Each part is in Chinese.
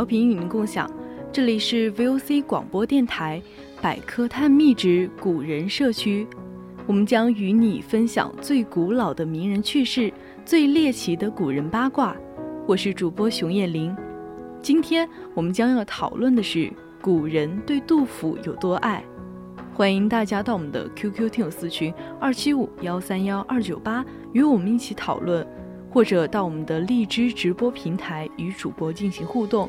调频与您共享，这里是 VOC 广播电台百科探秘之古人社区，我们将与你分享最古老的名人趣事、最猎奇的古人八卦。我是主播熊艳玲，今天我们将要讨论的是古人对杜甫有多爱。欢迎大家到我们的 QQ 听友私群二七五幺三幺二九八与我们一起讨论。或者到我们的荔枝直播平台与主播进行互动。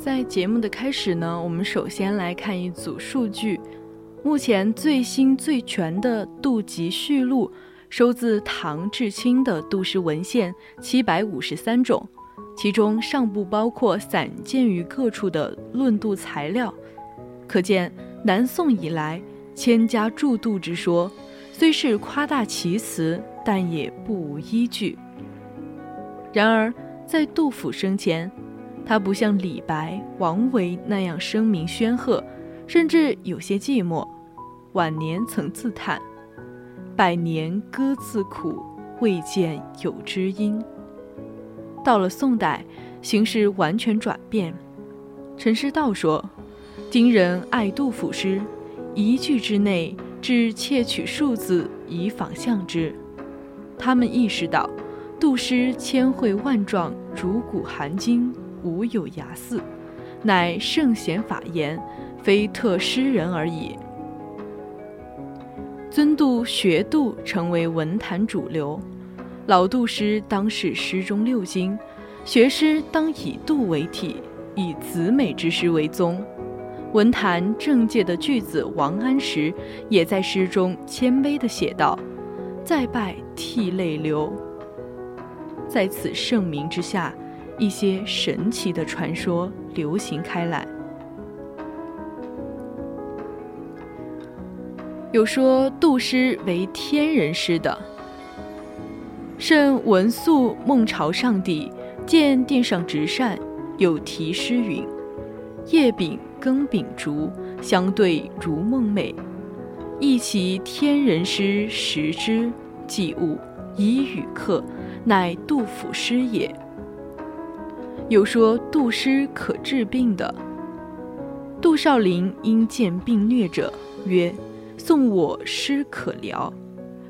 在节目的开始呢，我们首先来看一组数据。目前最新最全的《杜集序录》收自唐至清的杜诗文献七百五十三种，其中尚不包括散见于各处的论杜材料。可见南宋以来千家著杜之说，虽是夸大其词，但也不无依据。然而在杜甫生前，他不像李白、王维那样声名煊赫，甚至有些寂寞。晚年曾自叹：“百年歌自苦，未见有知音。”到了宋代，形势完全转变。陈师道说：“今人爱杜甫诗，一句之内，只窃取数字以仿象之。他们意识到，杜诗千汇万状，如古含今。”无有涯似，乃圣贤法言，非特诗人而已。尊杜学杜成为文坛主流，老杜诗当是诗中六经，学诗当以杜为体，以子美之诗为宗。文坛政界的巨子王安石也在诗中谦卑地写道：“再拜涕泪流。”在此盛名之下。一些神奇的传说流行开来，有说杜诗为天人诗的。甚闻宿梦朝上帝，见殿上直扇，有题诗云：“叶柄更秉烛，相对如梦寐。忆其天人诗，识之，即悟，以与客，乃杜甫诗也。”有说杜诗可治病的。杜少陵因见病疟者，曰：“送我诗可疗。”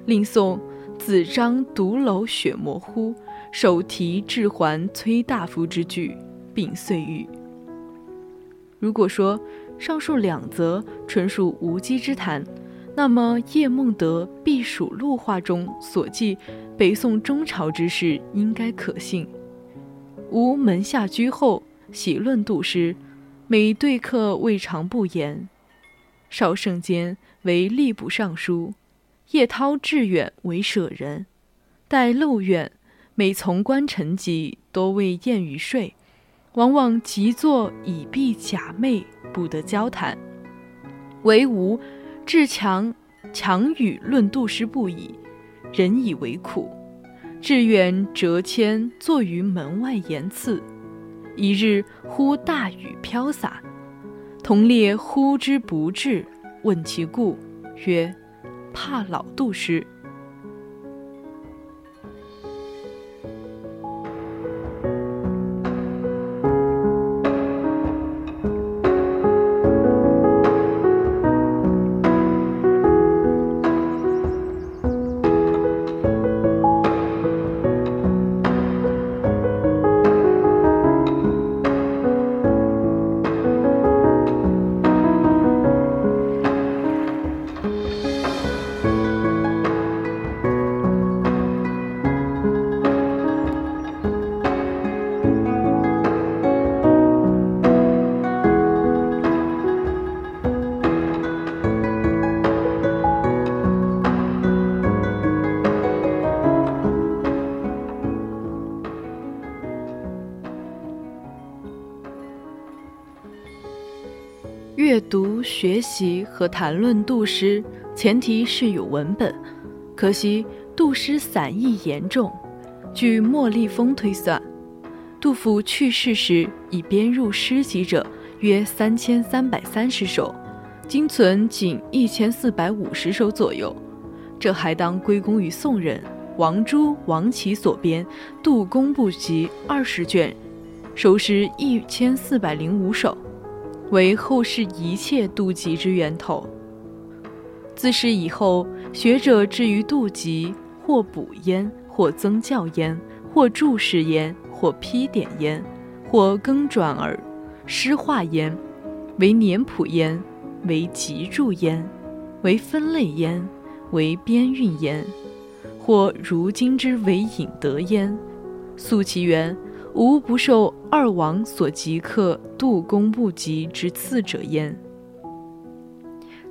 另送子张独楼雪模糊，手提雉还崔大夫之句，并遂愈。如果说上述两则纯属无稽之谈，那么叶梦得《避暑录》话中所记北宋中朝之事，应该可信。吾门下居后，喜论杜诗，每对客未尝不言。少圣间为吏部尚书，叶涛致远为舍人，待漏院，每从官陈疾，多为宴与睡，往往即坐以避假寐，不得交谈。唯吾至强强语论杜诗不已，人以为苦。志远谪迁坐于门外言辞，一日忽大雨飘洒，同列呼之不至，问其故，曰：“怕老杜诗。”阅读、学习和谈论杜诗，前提是有文本。可惜杜诗散佚严重。据莫立峰推算，杜甫去世时已编入诗集者约三千三百三十首，今存仅一千四百五十首左右。这还当归功于宋人王朱、王琦所编《杜工部集》二十卷，首诗一千四百零五首。为后世一切妒忌之源头。自是以后，学者至于妒忌，或补焉，或增教焉，或注释焉，或批点焉，或更转而诗化焉，为年谱焉，为集注焉，为分类焉，为编韵焉，或如今之为引得焉，溯其源。无不受二王所集刻《杜工部及》之次者焉。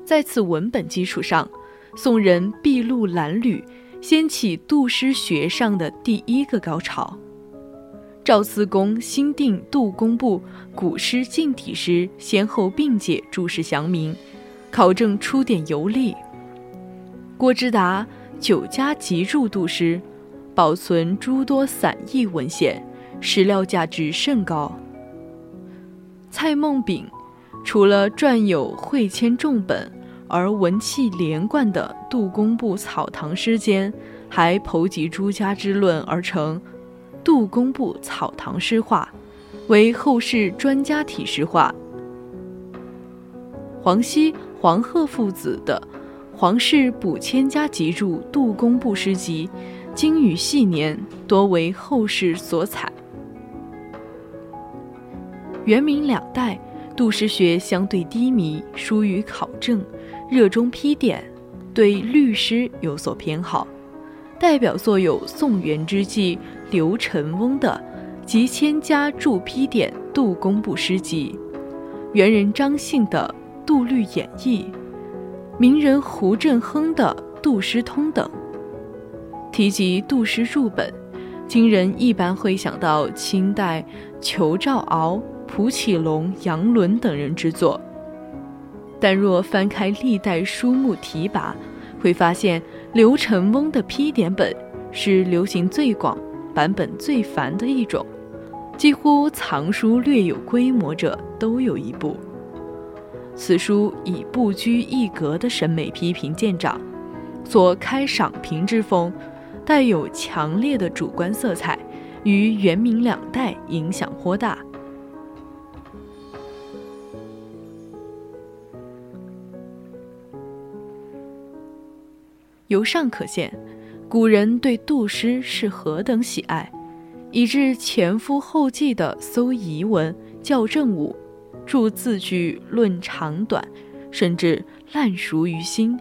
在此文本基础上，宋人筚路蓝缕，掀起杜诗学上的第一个高潮。赵思公新定《杜工部古诗近体诗》，先后并解注释详明，考证出典游历。郭之达九家集注杜诗，保存诸多散佚文献。史料价值甚高。蔡孟炳除了撰有会签重本而文气连贯的《杜工部草堂诗间，还剖集诸家之论而成《杜工部草堂诗话》，为后世专家体诗话。黄熙、黄鹤父子的《黄氏补千家集注·杜工部诗集》，精于细年，多为后世所采。元明两代，杜诗学相对低迷，疏于考证，热衷批点，对律诗有所偏好。代表作有宋元之际刘承翁的《集千家注批点杜工部诗集》，元人张信的《杜律演义》，名人胡振亨的《杜诗通》等。提及杜诗注本，今人一般会想到清代裘兆鳌。蒲启龙、杨伦等人之作，但若翻开历代书目题跋，会发现刘承翁的批点本是流行最广、版本最繁的一种，几乎藏书略有规模者都有一部。此书以不拘一格的审美批评见长，所开赏评之风，带有强烈的主观色彩，于元明两代影响颇大。由上可见，古人对杜诗是何等喜爱。以致前赴后继地搜遗文、校正误、注字句、论长短，甚至烂熟于心。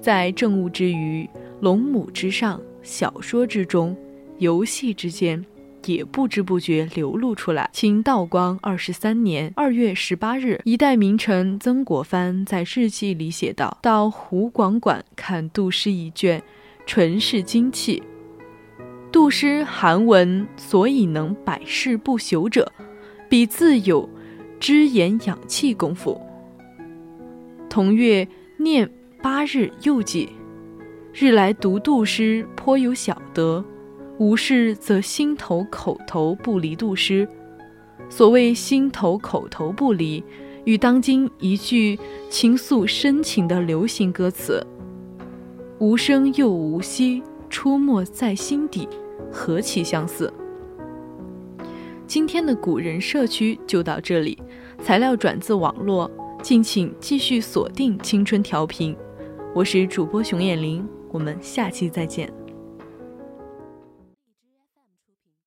在政务之余，龙母之上，小说之中，游戏之间。也不知不觉流露出来。清道光二十三年二月十八日，一代名臣曾国藩在日记里写道：“到湖广馆看杜诗一卷，纯是精气。杜诗韩文所以能百世不朽者，彼自有知言养气功夫。同月念八日又记，日来读杜诗，颇有小得。”无事则心头口头不离杜诗。所谓心头口头不离，与当今一句倾诉深情的流行歌词“无声又无息，出没在心底”何其相似。今天的古人社区就到这里，材料转自网络，敬请继续锁定青春调频。我是主播熊眼玲，我们下期再见。